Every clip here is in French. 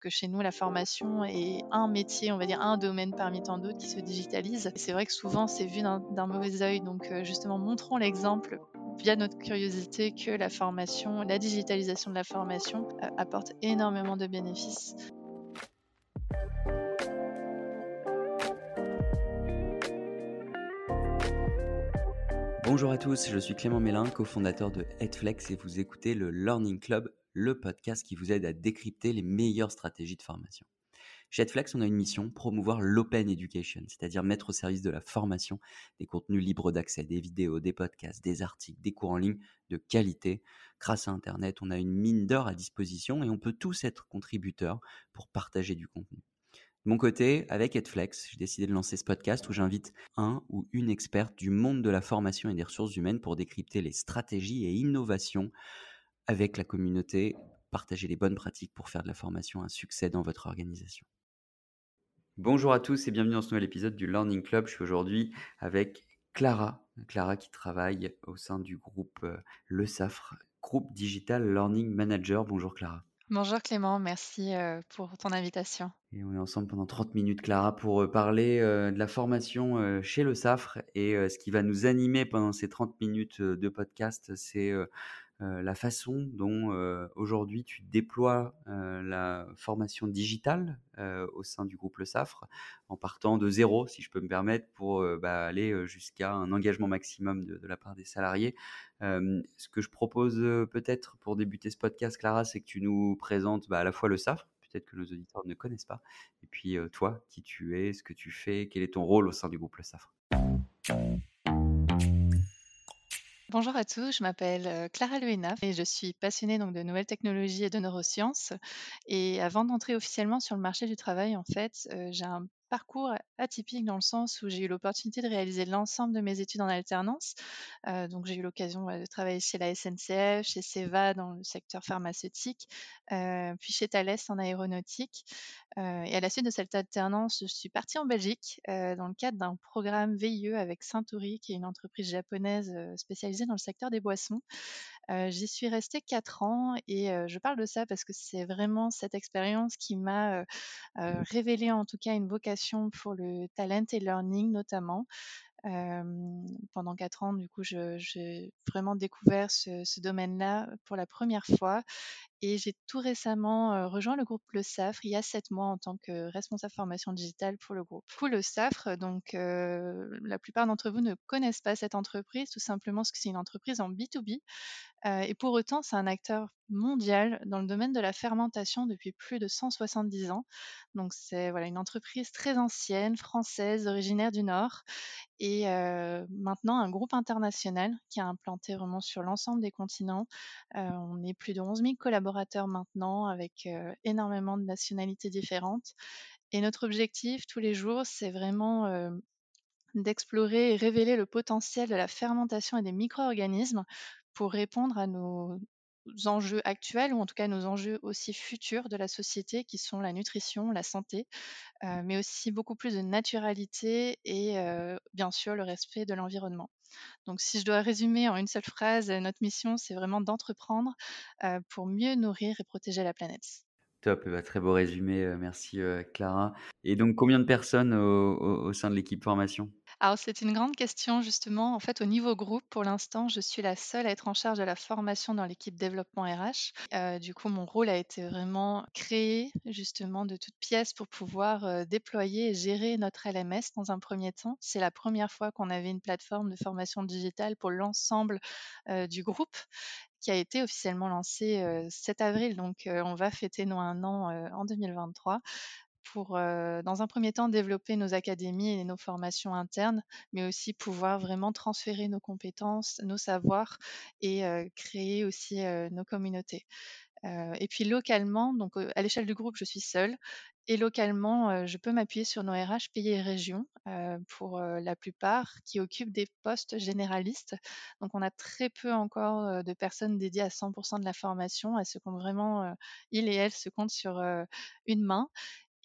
que chez nous, la formation est un métier, on va dire un domaine parmi tant d'autres qui se digitalise. C'est vrai que souvent, c'est vu d'un mauvais œil. Donc, euh, justement, montrons l'exemple via notre curiosité que la formation, la digitalisation de la formation euh, apporte énormément de bénéfices. Bonjour à tous, je suis Clément Mélin, cofondateur de Headflex et vous écoutez le Learning Club, le podcast qui vous aide à décrypter les meilleures stratégies de formation. Chez Headflex, on a une mission, promouvoir l'open education, c'est-à-dire mettre au service de la formation des contenus libres d'accès, des vidéos, des podcasts, des articles, des cours en ligne de qualité. Grâce à Internet, on a une mine d'or à disposition et on peut tous être contributeurs pour partager du contenu. De mon côté, avec Edflex, j'ai décidé de lancer ce podcast où j'invite un ou une experte du monde de la formation et des ressources humaines pour décrypter les stratégies et innovations avec la communauté, partager les bonnes pratiques pour faire de la formation un succès dans votre organisation. Bonjour à tous et bienvenue dans ce nouvel épisode du Learning Club. Je suis aujourd'hui avec Clara, Clara qui travaille au sein du groupe euh, Le SAFRE, groupe Digital Learning Manager. Bonjour Clara. Bonjour Clément, merci pour ton invitation. Et on est ensemble pendant 30 minutes, Clara, pour parler de la formation chez le SAFRE. Et ce qui va nous animer pendant ces 30 minutes de podcast, c'est euh, la façon dont euh, aujourd'hui tu déploies euh, la formation digitale au sein du groupe Le Safre, en partant de zéro, si je peux me permettre, pour bah, aller jusqu'à un engagement maximum de, la part des salariés. ce que je propose peut-être pour débuter ce podcast, Clara, c'est que tu nous présentes bah, à la fois Le Safre, peut-être que nos auditeurs ne connaissent pas, et puis toi, qui tu es, ce que tu fais, quel est ton rôle au sein du groupe Le Safre? Bonjour à tous, je m'appelle Clara Luena et je suis passionnée de nouvelles technologies et de neurosciences. Et avant d'entrer officiellement sur le marché du travail, en fait, j'ai un parcours atypique dans le sens où j'ai eu l'opportunité de réaliser l'ensemble de mes études en alternance. Euh, donc j'ai eu l'occasion de travailler chez la SNCF, chez Seva dans le secteur pharmaceutique, euh, puis chez Thales en aéronautique. Euh, et à la suite de cette alternance, je suis partie en Belgique dans le cadre d'un programme VIE avec Suntory, qui est une entreprise japonaise spécialisée dans le secteur des boissons. J'y suis restée quatre ans et je parle de ça parce que c'est vraiment cette expérience qui m'a révélé en tout cas une vocation pour le talent et learning notamment. pendant quatre ans, du coup, j'ai vraiment découvert ce domaine-là pour la première fois et j'ai tout récemment rejoint le groupe Le Safre il y a sept mois en tant que responsable formation digitale pour le groupe. Pour le Safre, donc la plupart d'entre vous ne connaissent pas cette entreprise, tout simplement parce que c'est une entreprise en B2B. et pour autant, c'est un acteur mondial dans le domaine de la fermentation depuis plus de 170 ans. Donc c'est voilà, une entreprise très ancienne, française, originaire du Nord, et maintenant un groupe international qui a implanté vraiment sur l'ensemble des continents. on est plus de 11 000 collaborateurs maintenant avec énormément de nationalités différentes. Et notre objectif tous les jours, c'est vraiment d'explorer et révéler le potentiel de la fermentation et des micro-organismes pour répondre à nos enjeux actuels ou en tout cas nos enjeux aussi futurs de la société qui sont la nutrition, la santé, mais aussi beaucoup plus de naturalité et bien sûr le respect de l'environnement. Donc, si je dois résumer en une seule phrase, notre mission, c'est vraiment d'entreprendre pour mieux nourrir et protéger la planète. Top, bah, très beau résumé, merci Clara. Et donc, combien de personnes au sein de l'équipe formation? Alors, c'est une grande question, justement. En fait, au niveau groupe, pour l'instant, je suis la seule à être en charge de la formation dans l'équipe développement RH. Euh, du coup, mon rôle a été vraiment créé, justement, de toutes pièces pour pouvoir euh, déployer et gérer notre LMS dans un premier temps. C'est la première fois qu'on avait une plateforme de formation digitale pour l'ensemble euh, du groupe qui a été officiellement lancée cet avril. Donc, on va fêter nos un an en 2023 pour, dans un premier temps, développer nos académies et nos formations internes, mais aussi pouvoir vraiment transférer nos compétences, nos savoirs et créer aussi nos communautés. et puis localement, donc à l'échelle du groupe, je suis seule. Et localement, je peux m'appuyer sur nos RH pays et régions pour la plupart qui occupent des postes généralistes. Donc on a très peu encore de personnes dédiées à 100% de la formation. Elles se comptent vraiment, ils et elles se comptent sur une main.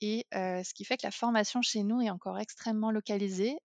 Et ce qui fait que la formation chez nous est encore extrêmement localisée,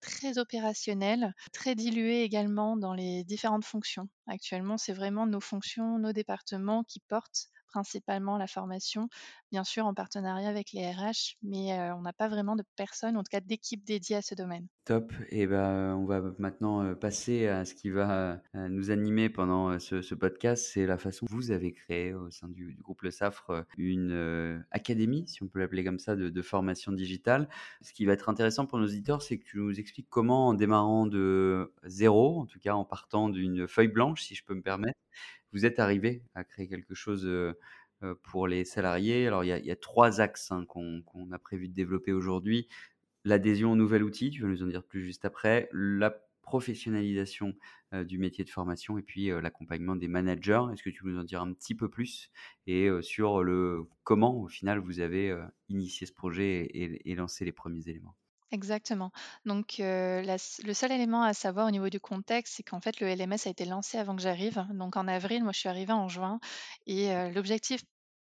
très opérationnelle, très diluée également dans les différentes fonctions. Actuellement, c'est vraiment nos fonctions, nos départements qui portent principalement la formation, bien sûr en partenariat avec les RH, mais on n'a pas vraiment de personne, en tout cas d'équipe dédiée à ce domaine. Top. Et ben, on va maintenant passer à ce qui va nous animer pendant ce, podcast. C'est la façon que vous avez créé au sein du, groupe Le Safre une académie, si on peut l'appeler comme ça, de, formation digitale. Ce qui va être intéressant pour nos auditeurs, c'est que tu nous expliques comment, en démarrant de zéro, en tout cas en partant d'une feuille blanche, si je peux me permettre, vous êtes arrivé à créer quelque chose pour les salariés? Alors, il y a, trois axes hein, qu'on a prévu de développer aujourd'hui l'adhésion au nouvel outil, tu vas nous en dire plus juste après, la professionnalisation du métier de formation et puis l'accompagnement des managers. Est-ce que tu peux nous en dire un petit peu plus? Et sur le comment au final vous avez initié ce projet et, lancé les premiers éléments? Exactement. Donc, le seul élément à savoir au niveau du contexte, c'est qu'en fait, le LMS a été lancé avant que j'arrive. Donc, en avril, moi, je suis arrivée en juin. Et l'objectif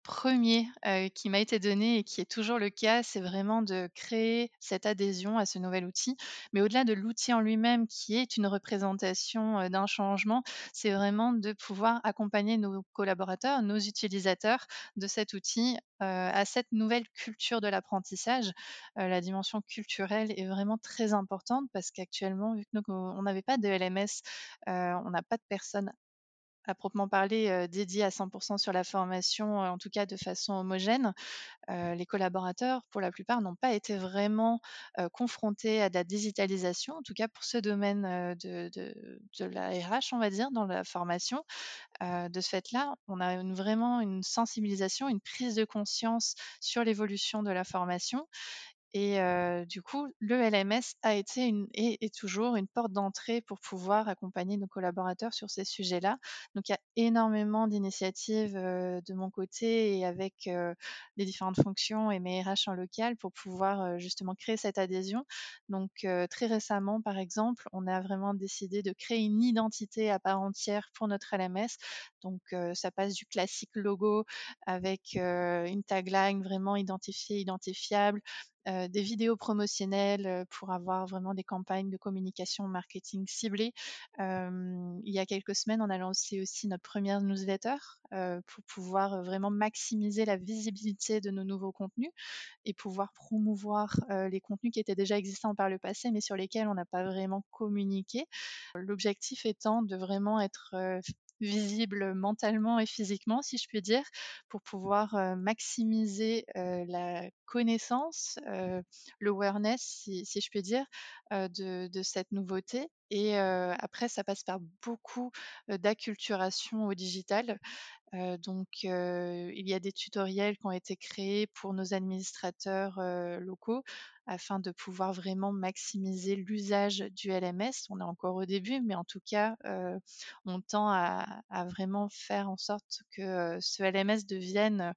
premier qui m'a été donné et qui est toujours le cas, c'est vraiment de créer cette adhésion à ce nouvel outil. Mais au-delà de l'outil en lui-même, qui est une représentation d'un changement, c'est vraiment de pouvoir accompagner nos collaborateurs, nos utilisateurs de cet outil à cette nouvelle culture de l'apprentissage. la dimension culturelle est vraiment très importante parce qu'actuellement, vu que on n'avait pas de LMS, on n'a pas de personnes à proprement parler dédié à 100% sur la formation, en tout cas de façon homogène. les collaborateurs, pour la plupart, n'ont pas été vraiment confrontés à de la digitalisation, en tout cas pour ce domaine de, la RH, on va dire, dans la formation. de ce fait-là, on a vraiment une sensibilisation, une prise de conscience sur l'évolution de la formation. Et du coup, le LMS a été une, et est toujours une porte d'entrée pour pouvoir accompagner nos collaborateurs sur ces sujets-là. Donc, il y a énormément d'initiatives de mon côté et avec les différentes fonctions et mes RH en local pour pouvoir justement créer cette adhésion. Donc, très récemment, par exemple, on a vraiment décidé de créer une identité à part entière pour notre LMS. Donc, ça passe du classique logo avec une tagline vraiment identifiée, identifiable, des vidéos promotionnelles pour avoir vraiment des campagnes de communication marketing ciblées. il y a quelques semaines, on a lancé aussi notre première newsletter pour pouvoir vraiment maximiser la visibilité de nos nouveaux contenus et pouvoir promouvoir les contenus qui étaient déjà existants par le passé, mais sur lesquels on n'a pas vraiment communiqué. L'objectif étant de vraiment être visible mentalement et physiquement, si je puis dire, pour pouvoir maximiser la connaissance, l'awareness, si, je puis dire, de, cette nouveauté. Et après, ça passe par beaucoup d'acculturation au digital. Donc, il y a des tutoriels qui ont été créés pour nos administrateurs locaux afin de pouvoir vraiment maximiser l'usage du LMS. On est encore au début, mais en tout cas, on tend à, vraiment faire en sorte que ce LMS devienne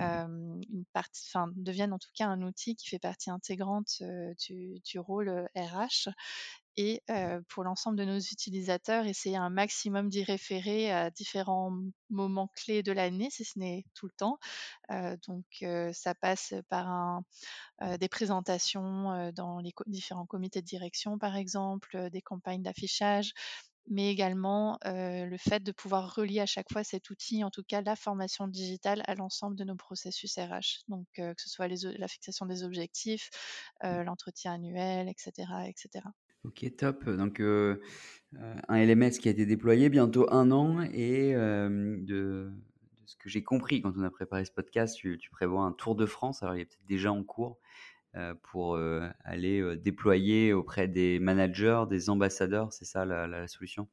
en tout cas un outil qui fait partie intégrante du, rôle RH et pour l'ensemble de nos utilisateurs, essayer un maximum d'y référer à différents moments clés de l'année, si ce n'est tout le temps. donc ça passe par des présentations dans les différents comités de direction, par exemple, des campagnes d'affichage, mais également le fait de pouvoir relier à chaque fois cet outil, en tout cas la formation digitale, à l'ensemble de nos processus RH. Donc que ce soit la fixation des objectifs, l'entretien annuel, etc., etc. Ok, top. Donc, euh, euh, un LMS qui a été déployé bientôt un an et euh, de, ce que j'ai compris quand on a préparé ce podcast, tu, prévois un tour de France. Alors, il est peut-être déjà en cours pour aller déployer auprès des managers, des ambassadeurs. C'est ça la, solution?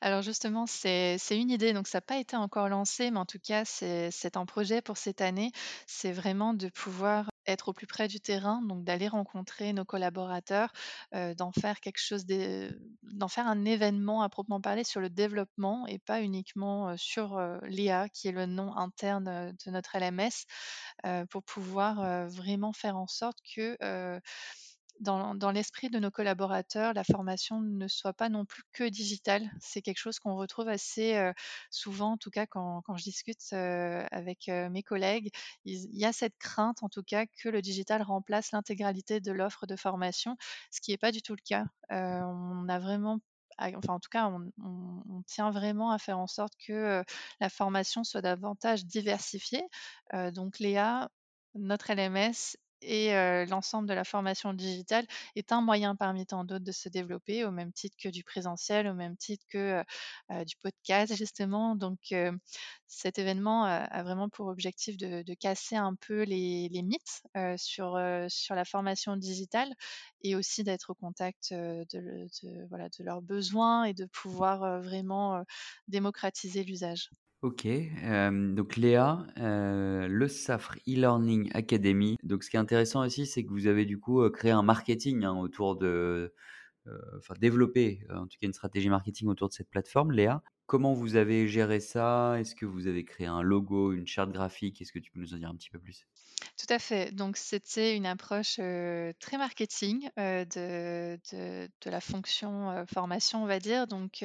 Alors justement, c'est une idée, donc ça n'a pas été encore lancé, mais en tout cas, c'est un projet pour cette année. C'est vraiment de pouvoir être au plus près du terrain, donc d'aller rencontrer nos collaborateurs, d'en faire quelque chose, d'en faire un événement à proprement parler sur le développement et pas uniquement sur l'IA, qui est le nom interne de notre LMS, pour pouvoir vraiment faire en sorte que dans, l'esprit de nos collaborateurs, la formation ne soit pas non plus que digitale. C'est quelque chose qu'on retrouve assez souvent, en tout cas quand, je discute avec mes collègues. Il, y a cette crainte, en tout cas, que le digital remplace l'intégralité de l'offre de formation, ce qui n'est pas du tout le cas. on a vraiment enfin en tout cas, on, tient vraiment à faire en sorte que la formation soit davantage diversifiée. donc Léa, notre LMS et l'ensemble de la formation digitale est un moyen parmi tant d'autres de se développer, au même titre que du présentiel, au même titre que du podcast, justement. Donc, cet événement a vraiment pour objectif de, casser un peu les, mythes sur, la formation digitale et aussi d'être au contact de leurs besoins et de pouvoir vraiment démocratiser l'usage. Ok, donc Léa, le SAFRE e-learning academy. Donc ce qui est intéressant aussi, c'est que vous avez du coup créé un marketing hein, autour de, enfin développé en tout cas une stratégie marketing autour de cette plateforme, Léa. Comment vous avez géré ça? Est-ce que vous avez créé un logo, une charte graphique? Est-ce que tu peux nous en dire un petit peu plus? Tout à fait. Donc c'était une approche très marketing de, de, la fonction formation, on va dire. Donc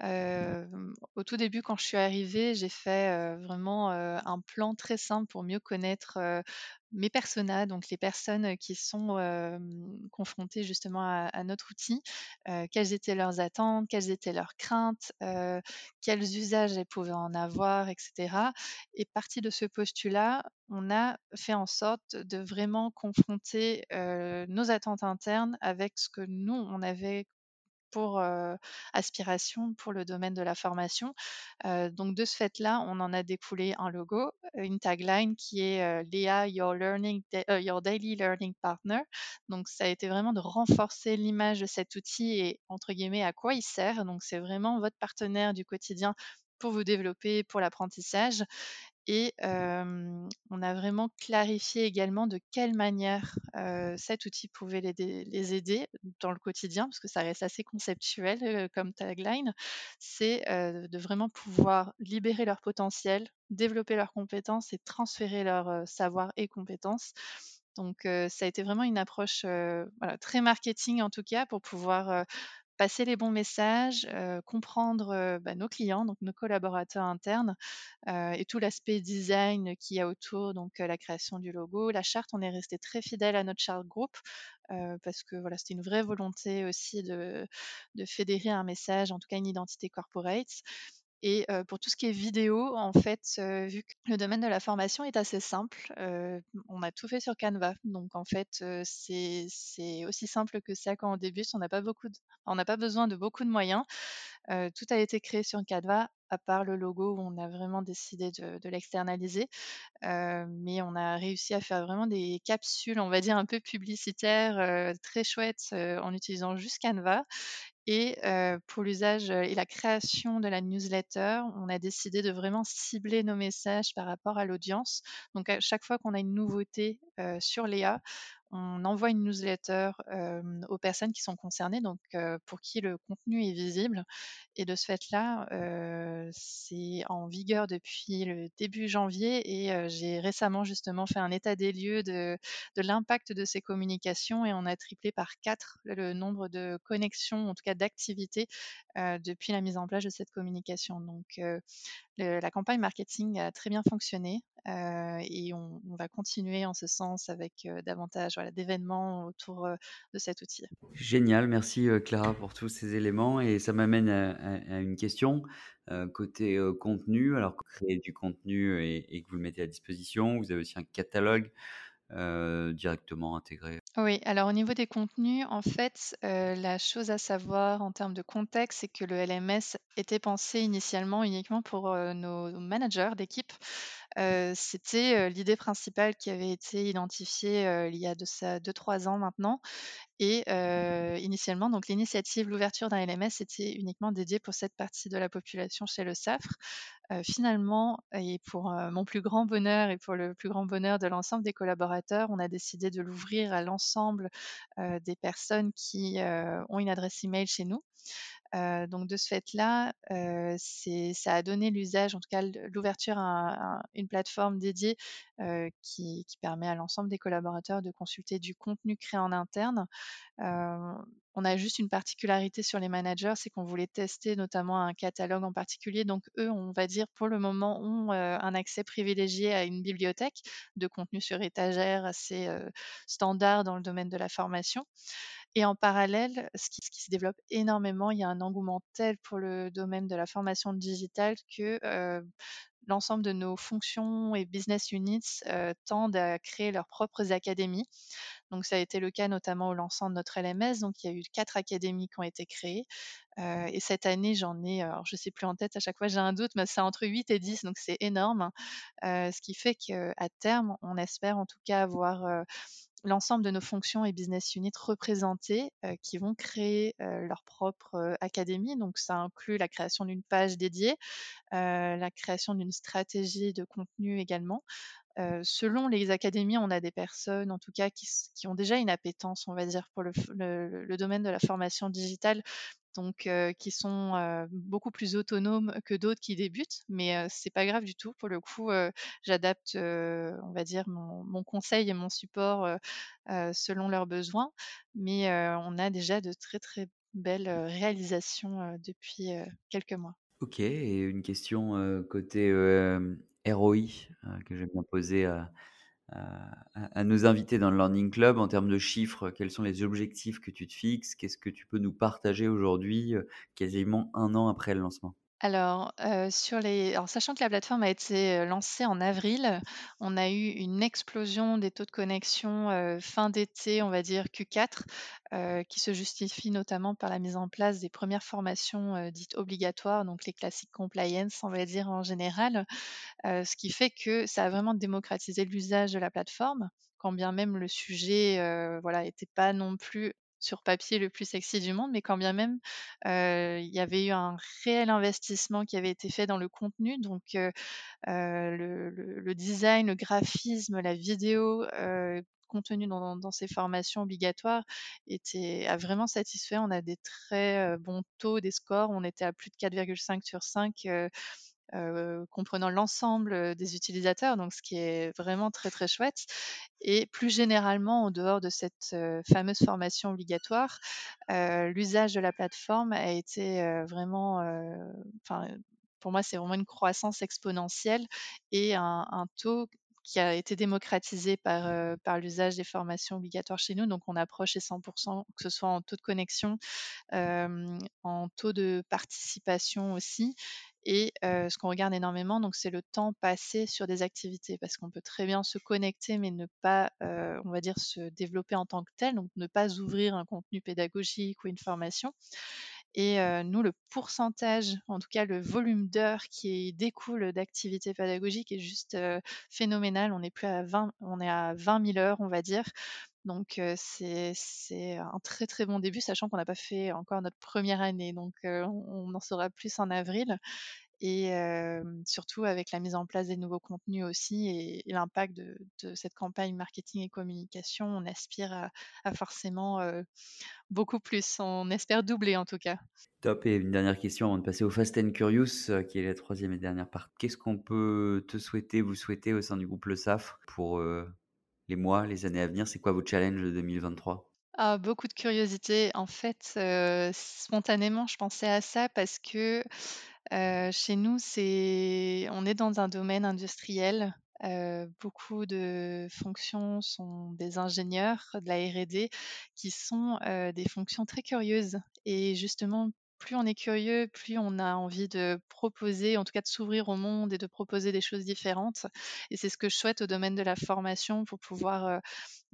au tout début, quand je suis arrivée, j'ai fait vraiment un plan très simple pour mieux connaître mes personas, donc les personnes qui sont confrontées justement à, notre outil, quelles étaient leurs attentes, quelles étaient leurs craintes, quels usages elles pouvaient en avoir, etc. Et partie de ce postulat, on a fait en sorte de vraiment confronter nos attentes internes avec ce que nous, on avait pour aspiration pour le domaine de la formation. donc de ce fait-là, on en a découlé un logo, une tagline qui est Léa, your, learning your daily learning partner. Donc ça a été vraiment de renforcer l'image de cet outil et entre guillemets à quoi il sert. Donc c'est vraiment votre partenaire du quotidien pour vous développer, pour l'apprentissage. Et on a vraiment clarifié également de quelle manière cet outil pouvait les, aider dans le quotidien, parce que ça reste assez conceptuel comme tagline. C'est de vraiment pouvoir libérer leur potentiel, développer leurs compétences et transférer leur savoir et compétences. Donc ça a été vraiment une approche très marketing en tout cas pour pouvoir passer les bons messages, comprendre bah, nos clients, donc nos collaborateurs internes et tout l'aspect design qu'il y a autour, donc la création du logo, la charte. On est resté très fidèle à notre charte groupe parce que voilà, c'était une vraie volonté aussi de, de fédérer un message, en tout cas une identité corporate. Et pour tout ce qui est vidéo, en fait, vu que le domaine de la formation est assez simple, on a tout fait sur Canva. Donc en fait, c'est aussi simple que ça quand on débute. On n'a pas pas besoin de beaucoup de moyens. tout a été créé sur Canva, à part le logo où on a vraiment décidé de, l'externaliser. mais on a réussi à faire vraiment des capsules, on va dire un peu publicitaires, très chouettes en utilisant juste Canva. Et pour l'usage et la création de la newsletter, on a décidé de vraiment cibler nos messages par rapport à l'audience. Donc à chaque fois qu'on a une nouveauté sur Léa, on envoie une newsletter aux personnes qui sont concernées, donc pour qui le contenu est visible. Et de ce fait-là, c'est en vigueur depuis le début janvier et j'ai récemment justement fait un état des lieux de, de l'impact de ces communications et on a triplé par quatre le nombre de connexions, en tout cas d'activités, depuis la mise en place de cette communication. Donc la campagne marketing a très bien fonctionné et on, va continuer en ce sens avec davantage d'événements autour de cet outil. Génial, merci Clara pour tous ces éléments et ça m'amène à, une question. côté contenu, alors créez du contenu et, que vous le mettez à disposition, vous avez aussi un catalogue directement intégré Oui, alors au niveau des contenus, en fait, la chose à savoir en termes de contexte, c'est que le LMS était pensé initialement uniquement pour nos managers d'équipe. C'était l'idée principale qui avait été identifiée il y a de ça 2-3 ans maintenant. Et initialement, donc l'initiative, l'ouverture d'un LMS était uniquement dédiée pour cette partie de la population chez le SAFRE finalement, et pour mon plus grand bonheur et pour le plus grand bonheur de l'ensemble des collaborateurs, on a décidé de l'ouvrir à l'ensemble des personnes qui ont une adresse email chez nous. Donc de ce fait-là, ça a donné l'usage, en tout cas l'ouverture à, une plateforme dédiée qui, permet à l'ensemble des collaborateurs de consulter du contenu créé en interne. on a juste une particularité sur les managers, c'est qu'on voulait tester notamment un catalogue en particulier. Donc eux, on va dire pour le moment, ont un accès privilégié à une bibliothèque de contenu sur étagère assez standard dans le domaine de la formation. Et en parallèle, ce qui, se développe énormément, il y a un engouement tel pour le domaine de la formation digitale que l'ensemble de nos fonctions et business units tendent à créer leurs propres académies. Donc ça a été le cas notamment au lancement de notre LMS. Donc il y a eu quatre académies qui ont été créées. et cette année, j'en ai, alors je ne sais plus en tête, à chaque fois j'ai un doute, mais c'est entre 8 et 10, donc c'est énorme. ce qui fait qu'à terme, on espère en tout cas avoir l'ensemble de nos fonctions et business units représentés qui vont créer leur propre académie. Donc ça inclut la création d'une page dédiée, la création d'une stratégie de contenu également. Selon les académies, on a des personnes, en tout cas, qui, ont déjà une appétence, on va dire, pour le domaine de la formation digitale, donc qui sont beaucoup plus autonomes que d'autres qui débutent, mais c'est pas grave du tout. Pour le coup, j'adapte, on va dire, mon, conseil et mon support selon leurs besoins, mais on a déjà de très très belles réalisations depuis quelques mois. Ok, et une question côté ROI que j'aime bien poser à, à, nos invités dans le Learning Club. En termes de chiffres Quels sont les objectifs que tu te fixes? Qu'est-ce que tu peux nous partager aujourd'hui, euh, quasiment un an après le lancement? Alors, sachant que la plateforme a été, lancée en avril, on a eu une explosion des taux de connexion, fin d'été, on va dire Q4, qui se justifie notamment par la mise en place des premières formations, dites obligatoires, donc les classiques compliance, on va dire en général. ce qui fait que ça a vraiment démocratisé l'usage de la plateforme, quand bien même le sujet, voilà, était pas non plus sur papier le plus sexy du monde, mais quand bien même il y avait eu un réel investissement qui avait été fait dans le contenu, donc le, design, le graphisme, la vidéo contenu dans, ces formations obligatoires était, a vraiment satisfait. On a des très bons taux, des scores. On était à plus de 4,5 sur 5 comprenant l'ensemble des utilisateurs, donc ce qui est vraiment très très chouette. Et plus généralement, en dehors de cette fameuse formation obligatoire, l'usage de la plateforme a été vraiment, enfin, pour moi, c'est vraiment une croissance exponentielle et un, taux qui a été démocratisé par, par l'usage des formations obligatoires chez nous. Donc, on approche les 100%, que ce soit en taux de connexion, en taux de participation aussi. Et ce qu'on regarde énormément, donc c'est le temps passé sur des activités, parce qu'on peut très bien se connecter, mais ne pas, on va dire, se développer en tant que tel, donc ne pas ouvrir un contenu pédagogique ou une formation. Et nous, le pourcentage, en tout cas le volume d'heures qui découle d'activités pédagogiques est juste phénoménal. On est plus à 20, on est à 20 000 heures, on va dire. Donc c'est un très très bon début, sachant qu'on n'a pas fait encore notre première année. Donc on, en saura plus en avril. Et surtout avec la mise en place des nouveaux contenus aussi et, l'impact de, cette campagne marketing et communication, on aspire à, forcément beaucoup plus. On espère doubler en tout cas. Top. Et une dernière question avant de passer au Fast and Curious, qui est la troisième et dernière part. Qu'est-ce qu'on peut te souhaiter, vous souhaiter au sein du groupe Le SAF pour les mois, les années à venir? C'est quoi vos challenges de 2023 ah, beaucoup de curiosité. En fait, spontanément, je pensais à ça parce que chez nous, on est dans un domaine industriel. beaucoup de fonctions sont des ingénieurs de la R&D qui sont des fonctions très curieuses. Et justement, plus on est curieux, plus on a envie de proposer, en tout cas de s'ouvrir au monde et de proposer des choses différentes. Et c'est ce que je souhaite au domaine de la formation pour pouvoir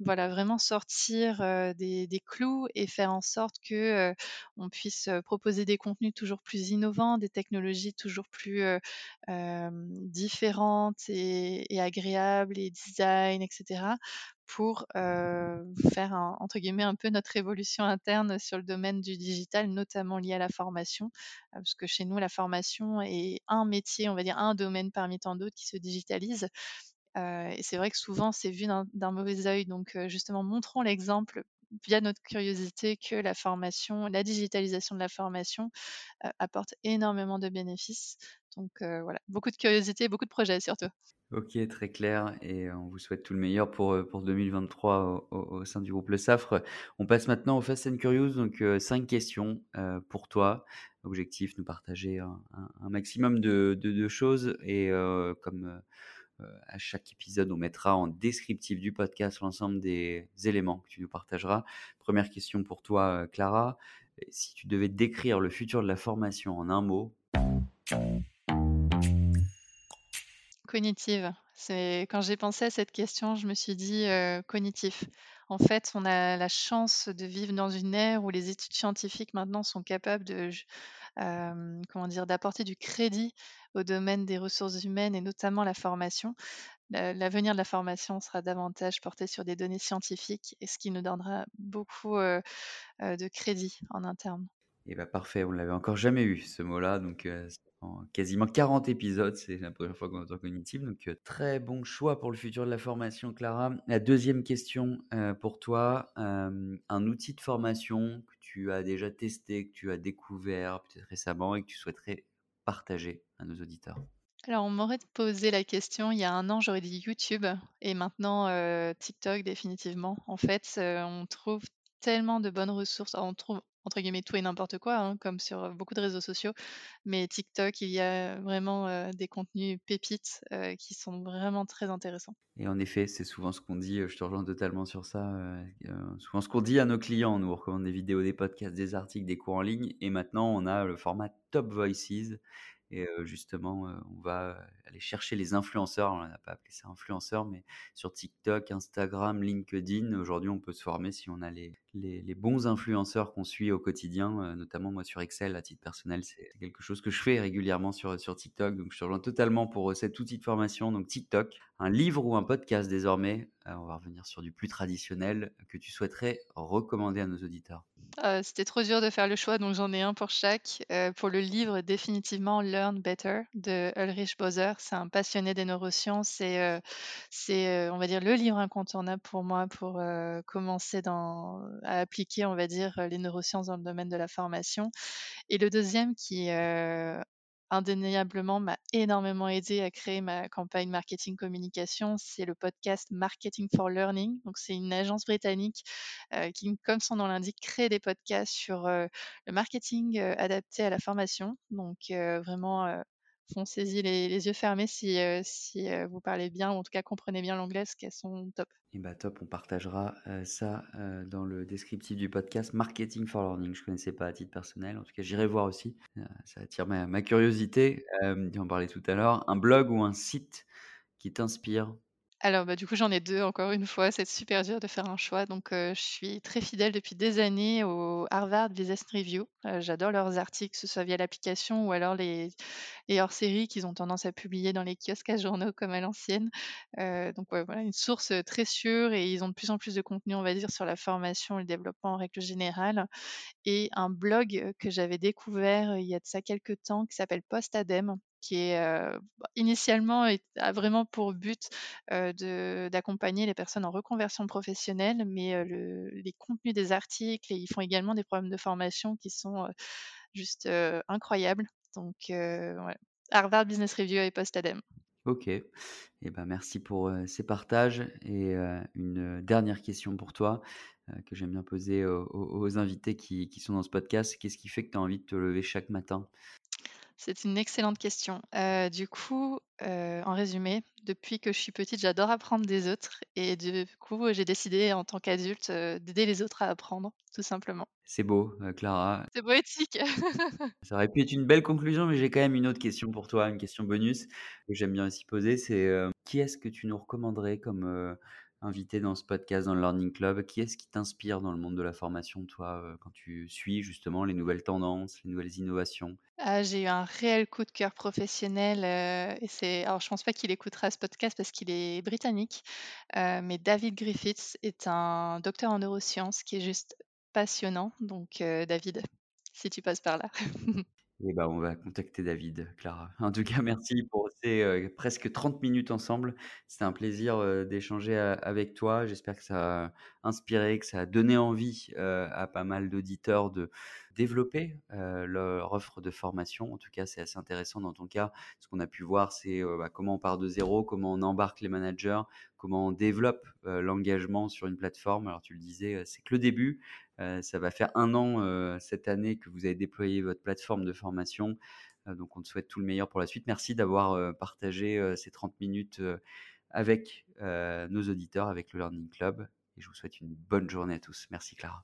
voilà, vraiment sortir des, clous et faire en sorte que on puisse proposer des contenus toujours plus innovants, des technologies toujours plus différentes et, agréables et design, etc pour faire entre guillemets un peu notre évolution interne sur le domaine du digital, notamment lié à la formation, parce que chez nous la formation est un métier, on va dire un domaine parmi tant d'autres qui se digitalise. Et c'est vrai que souvent c'est vu d'un mauvais œil, donc justement montrons l'exemple via notre curiosité que la formation, la digitalisation de la formation apporte énormément de bénéfices. Donc voilà, beaucoup de curiosité, beaucoup de projets surtout. OK, très clair et on vous souhaite tout le meilleur pour, pour 2023 au sein du groupe Le Safre. On passe maintenant au Fast and Curious, donc heu, 5 questions, pour toi. Objectif, nous partager un maximum de de choses et comme, à chaque épisode, on mettra en descriptif du podcast l'ensemble des éléments que tu nous partageras. Première question pour toi, heu, Clara. Si tu devais décrire le futur de la formation en un mot? Cognitive. C'est quand j'ai pensé à cette question, je me suis dit, cognitif. En fait, on a la chance de vivre dans une ère où les études scientifiques maintenant sont capables de comment dire? D'apporter du crédit au domaine des ressources humaines et notamment la formation. L'a l'avenir de la formation sera davantage porté sur des données scientifiques et ce qui nous donnera beaucoup, de crédit en interne. Et bah, parfait, on l'avait encore jamais eu ce mot-là, donc quasiment 40 épisodes, c'est la première fois qu'on entend cognitif, donc très bon choix pour le futur de la formation, Clara. La deuxième question, pour toi, un outil de formation que tu as déjà testé, que tu as découvert peut-être récemment et que tu souhaiterais partager à nos auditeurs? Alors, on m'aurait posé la question il y a un an, j'aurais dit YouTube et maintenant, TikTok définitivement. En fait, on trouve tellement de bonnes ressources. On trouve entre guillemets «tout et n'importe quoi», hein, comme sur, beaucoup de réseaux sociaux, mais TikTok, il y a vraiment, des contenus pépites, qui sont vraiment très intéressants. Et en effet, c'est souvent ce qu'on dit, je te rejoins totalement sur ça, souvent ce qu'on dit à nos clients. On nous recommande des vidéos, des podcasts, des articles, des cours en ligne et maintenant on a le format Top Voices et justement, on va aller chercher les influenceurs. On n'a pas appelé ça influenceurs, mais sur TikTok, Instagram, LinkedIn, aujourd'hui, on peut se former si on a les bons influenceurs qu'on suit au quotidien, notamment moi sur Excel à titre personnel, c'est quelque chose que je fais régulièrement sur, TikTok, donc je te rejoins totalement pour, heu, cet outil de formation, donc TikTok. Un livre ou un podcast désormais, on va revenir sur du plus traditionnel, que tu souhaiterais recommander à nos auditeurs? Heu, c'était trop dur de faire le choix, donc j'en ai un pour chaque. Heu, pour le livre, définitivement Learn Better de Ulrich Boser. C'est un passionné des neurosciences et heu, c'est, on va dire le livre incontournable pour moi pour, commencer dans à appliquer, on va dire, les neurosciences dans le domaine de la formation. Et le deuxième qui, heu, indéniablement m'a énormément aidé à créer ma campagne marketing communication, c'est le podcast Marketing for Learning. C'est une agence britannique, heu, qui, comme son nom l'indique, crée des podcasts sur, heu, le marketing, heu, adapté à la formation. Donc vraiment, foncez-y les les yeux fermés si, heu, si, heu, vous parlez bien ou en tout cas comprenez bien l'anglais parce qu'elles sont top. Et bah, top, on partagera, heu, ça, dans le descriptif du podcast Marketing for Learning. Je connaissais pas à titre personnel, en tout cas j'irai voir aussi, ça attire ma curiosité. En parlais tout à l'heure, un blog ou un site qui t'inspire? Alors, bah, du coup, j'en ai 2 encore une fois, c'est super dur de faire un choix donc heu, je suis très fidèle depuis des années au Harvard Business Review. Heu, j'adore leurs articles, que ce soit via l'application ou alors les hors-séries qu'ils ont tendance à publier dans les kiosques à journaux comme à l'ancienne. Heu, donc voilà, une source, très sûre et ils ont de plus en plus de contenu, on va dire, sur la formation et le développement en règle générale et un blog, que j'avais découvert, il y a de ça quelques temps qui s'appelle Postadem qui est, bah, initialement a vraiment pour but, d'accompagner les personnes en reconversion professionnelle, mais les contenus des articles et ils font également des programmes de formation qui sont, juste, incroyables. Donc ouais, Harvard Business Review et Postadem. OK et ben, merci pour, ces partages et une, dernière question pour toi, que j'aime bien poser aux invités qui qui sont dans ce podcast. Qu'est-ce qui fait que tu as envie de te lever chaque matin? C'est une excellente question. Heu, du coup, heu, en résumé, depuis que je suis petite, j'adore apprendre des autres et du coup, j'ai décidé en tant qu'adulte, heu, d'aider les autres à apprendre, tout simplement. C'est beau, Clara. C'est poétique. Ça aurait pu être une belle conclusion, mais j'ai quand même une autre question pour toi, une question bonus que j'aime bien aussi poser, c'est, qui est-ce que tu nous recommanderais comme, invité dans ce podcast, dans le Learning Club? Qui est-ce qui t'inspire dans le monde de la formation, toi, heu, quand tu suis justement les nouvelles tendances, les nouvelles innovations? Ah, j'ai eu un réel coup de cœur professionnel, heu et c'est alors je pense pas qu'il écoutera ce podcast parce qu'il est britannique, heu, mais David Griffiths est un docteur en neurosciences qui est juste passionnant donc David, si tu passes par là. Ben, on va contacter David, Clara. En tout cas, merci pour ces, heu, presque 30 minutes ensemble. C'était un plaisir, heu, d'échanger avec toi. J'espère que ça a inspiré, que ça a donné envie, heu, à pas mal d'auditeurs de développer leur offre de formation. En tout cas, c'est assez intéressant dans ton cas. Ce qu'on a pu voir, c'est bah, comment on part de zéro, comment on embarque les managers, comment on développe l'engagement sur une plateforme. Alors tu le disais, c'est que le début. ça va faire un an cette année que vous avez déployé votre plateforme de formation. donc on te souhaite tout le meilleur pour la suite. Merci d'avoir partagé ces 30 minutes avec nos auditeurs, avec le Learning Club. Et je vous souhaite une bonne journée à tous. Merci Clara.